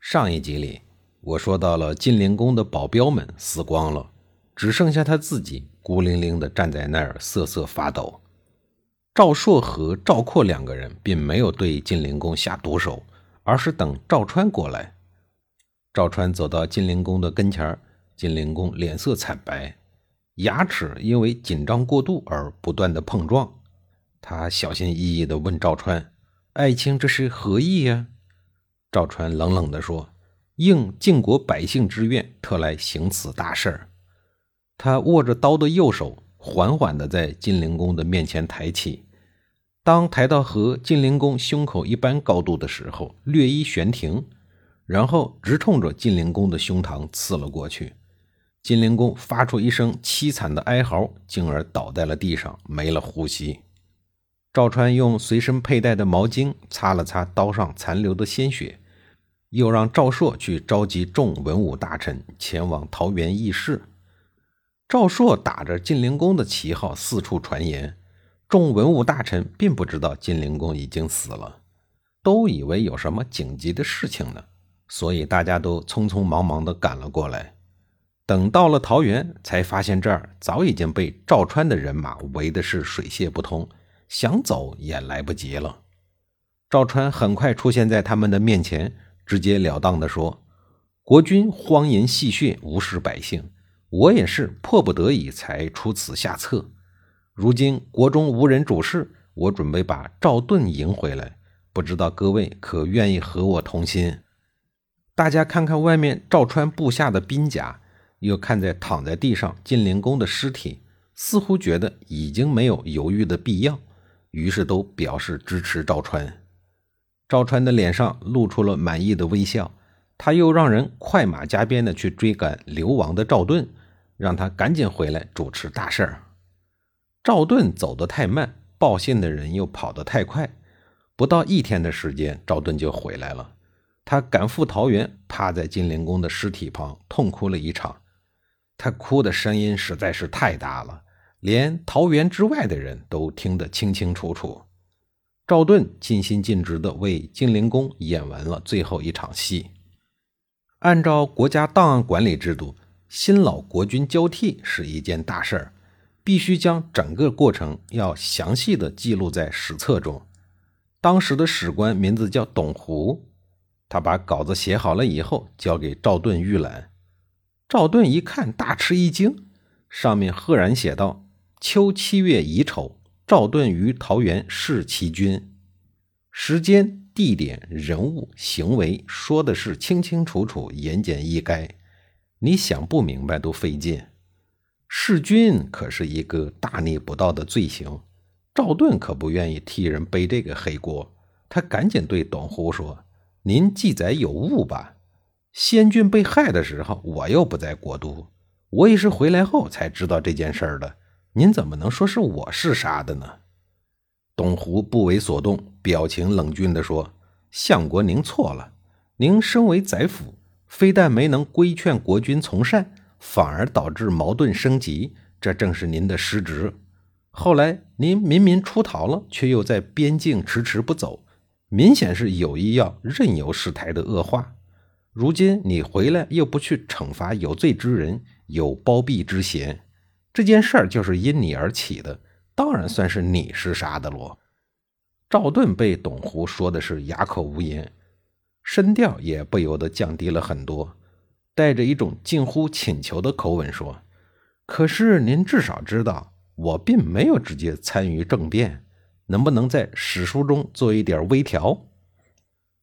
上一集里，我说到了晋灵公的保镖们死光了，只剩下他自己孤零零地站在那儿瑟瑟发抖。赵朔和赵括两个人并没有对晋灵公下毒手，而是等赵川过来。赵川走到晋灵公的跟前儿，晋灵公脸色惨白，牙齿因为紧张过度而不断的碰撞。他小心翼翼地问赵川：“爱卿，这是何意呀？”赵川冷冷地说：“应晋国百姓之愿，特来行此大事儿。”他握着刀的右手缓缓地在晋灵公的面前抬起，当抬到和晋灵公胸口一般高度的时候，略一悬停，然后直冲着晋灵公的胸膛刺了过去。晋灵公发出一声凄惨的哀嚎，进而倒在了地上，没了呼吸。赵川用随身佩戴的毛巾擦了擦刀上残留的鲜血。又让赵朔去召集众文武大臣前往桃园议事。赵朔打着晋灵公的旗号四处传言，众文武大臣并不知道晋灵公已经死了，都以为有什么紧急的事情呢，所以大家都匆匆忙忙地赶了过来。等到了桃园，才发现这儿早已经被赵川的人马围的是水泄不通，想走也来不及了。赵川很快出现在他们的面前。直截了当地说：“国君荒淫戏谑，无视百姓，我也是迫不得已才出此下策。如今国中无人主事，我准备把赵盾迎回来，不知道各位可愿意和我同心？”大家看看外面赵川部下的兵甲，又看在躺在地上晋灵公的尸体，似乎觉得已经没有犹豫的必要，于是都表示支持赵川。赵川的脸上露出了满意的微笑，他又让人快马加鞭的去追赶流亡的赵盾，让他赶紧回来主持大事儿。赵盾走得太慢，报信的人又跑得太快，不到一天的时间，赵盾就回来了。他赶赴桃园，趴在金陵公的尸体旁痛哭了一场。他哭的声音实在是太大了，连桃园之外的人都听得清清楚楚。赵盾尽心尽职地为晋灵公演完了最后一场戏。按照国家档案管理制度，新老国君交替是一件大事儿，必须将整个过程要详细的记录在史册中。当时的史官名字叫董狐，他把稿子写好了以后，交给赵盾预览。赵盾一看，大吃一惊，上面赫然写道：“秋七月乙丑。”赵盾于桃园弑其君，时间、地点、人物、行为说的是清清楚楚、言简意赅，你想不明白都费劲。弑君可是一个大逆不道的罪行，赵盾可不愿意替人背这个黑锅，他赶紧对董狐说：“您记载有误吧？先君被害的时候，我又不在国都，我也是回来后才知道这件事儿的。”您怎么能说是我是杀的呢？董狐不为所动，表情冷峻地说：“相国，您错了。您身为宰辅，非但没能规劝国君从善，反而导致矛盾升级，这正是您的失职。后来您明明出逃了，却又在边境迟迟不走，明显是有意要任由事态的恶化。如今你回来又不去惩罚有罪之人，有包庇之嫌。”这件事儿就是因你而起的，当然算是你是杀的喽。赵盾被董狐说的是哑口无言，声调也不由得降低了很多，带着一种近乎请求的口吻说：“可是您至少知道，我并没有直接参与政变，能不能在史书中做一点微调？”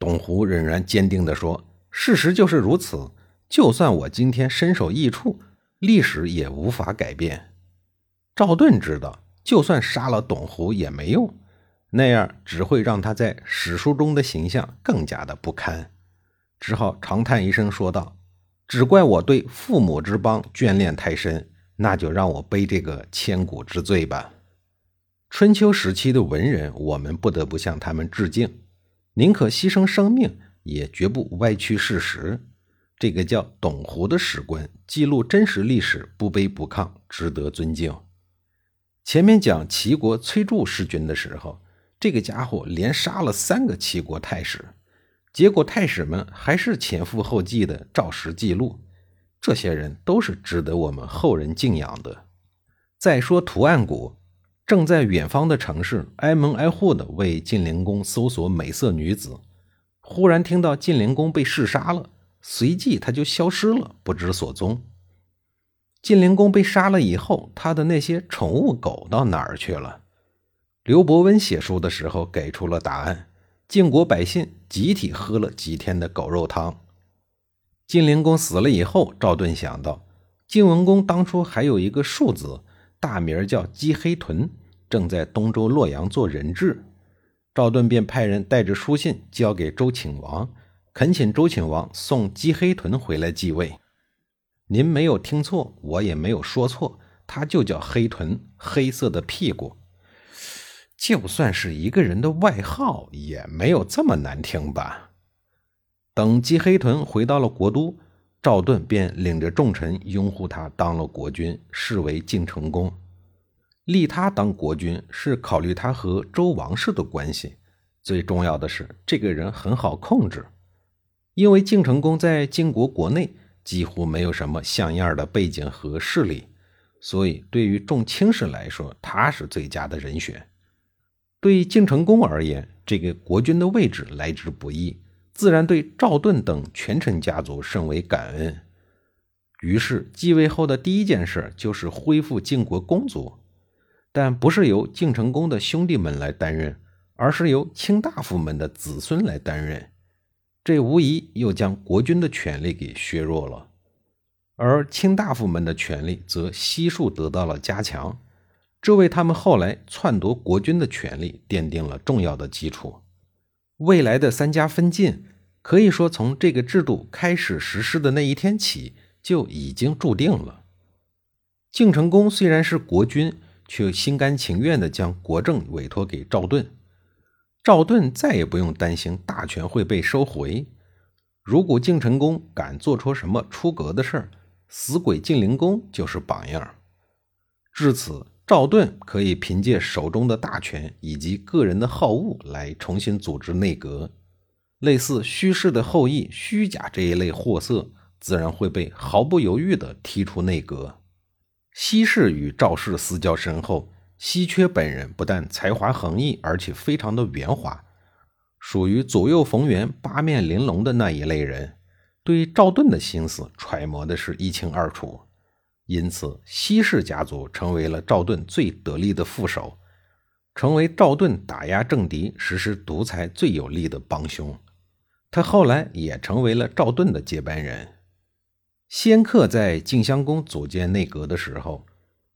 董狐仍然坚定地说：“事实就是如此，就算我今天身首异处。”历史也无法改变。赵盾知道，就算杀了董狐也没用，那样只会让他在史书中的形象更加的不堪。只好长叹一声，说道：“只怪我对父母之邦眷恋太深，那就让我背这个千古之罪吧。”春秋时期的文人，我们不得不向他们致敬，宁可牺牲生命，也绝不歪曲事实。这个叫董狐的史官，记录真实历史，不卑不亢，值得尊敬。前面讲齐国崔杼弑君的时候，这个家伙连杀了三个齐国太史，结果太史们还是前赴后继的照实记录。这些人都是值得我们后人敬仰的。再说图案谷。正在远方的城市，挨门挨户的为晋灵公搜索美色女子，忽然听到晋灵公被弑杀了，随即他就消失了，不知所踪。晋灵公被杀了以后，他的那些宠物狗到哪儿去了？刘伯温写书的时候给出了答案：晋国百姓集体喝了几天的狗肉汤。晋灵公死了以后，赵盾想到晋文公当初还有一个庶子。大名叫姬黑豚，正在东周洛阳做人质。赵盾便派人带着书信交给周顷王，恳请周顷王送姬黑豚回来继位。您没有听错，我也没有说错，他就叫黑豚，黑色的屁股。就算是一个人的外号，也没有这么难听吧？等姬黑豚回到了国都。赵盾便领着众臣拥护他当了国君，视为晋成公。立他当国君是考虑他和周王室的关系，最重要的是这个人很好控制。因为晋成公在晋国国内几乎没有什么像样的背景和势力，所以对于众卿士来说，他是最佳的人选。对晋成公而言，这个国君的位置来之不易。自然对赵盾等权臣家族甚为感恩，于是继位后的第一件事就是恢复晋国公族，但不是由晋成公的兄弟们来担任，而是由卿大夫们的子孙来担任。这无疑又将国君的权力给削弱了，而卿大夫们的权力则悉数得到了加强，这为他们后来篡夺国君的权力奠定了重要的基础。未来的三家分晋，可以说从这个制度开始实施的那一天起就已经注定了。晋成公虽然是国君，却心甘情愿地将国政委托给赵盾。赵盾再也不用担心大权会被收回。如果晋成公敢做出什么出格的事儿，死鬼晋灵公就是榜样。至此。赵盾可以凭借手中的大权以及个人的好恶来重新组织内阁，类似虚氏的后裔虚假这一类货色，自然会被毫不犹豫地踢出内阁。西氏与赵氏私交深厚，稀缺本人不但才华横溢，而且非常的圆滑，属于左右逢源、八面玲珑的那一类人，对赵盾的心思揣摩的是一清二楚。因此，西氏家族成为了赵盾最得力的副手，成为赵盾打压政敌、实施独裁最有力的帮凶。他后来也成为了赵盾的接班人。先克在晋襄公组建内阁的时候，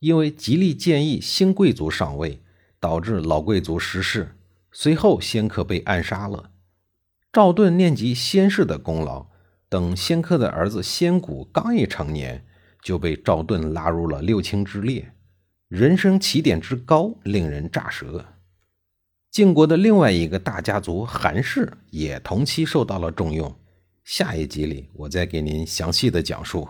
因为极力建议新贵族上位，导致老贵族失势，随后先克被暗杀了。赵盾念及先世的功劳，等先克的儿子先谷刚一成年。就被赵盾拉入了六卿之列，人生起点之高，令人咋舌。晋国的另外一个大家族韩氏也同期受到了重用。下一集里，我再给您详细的讲述。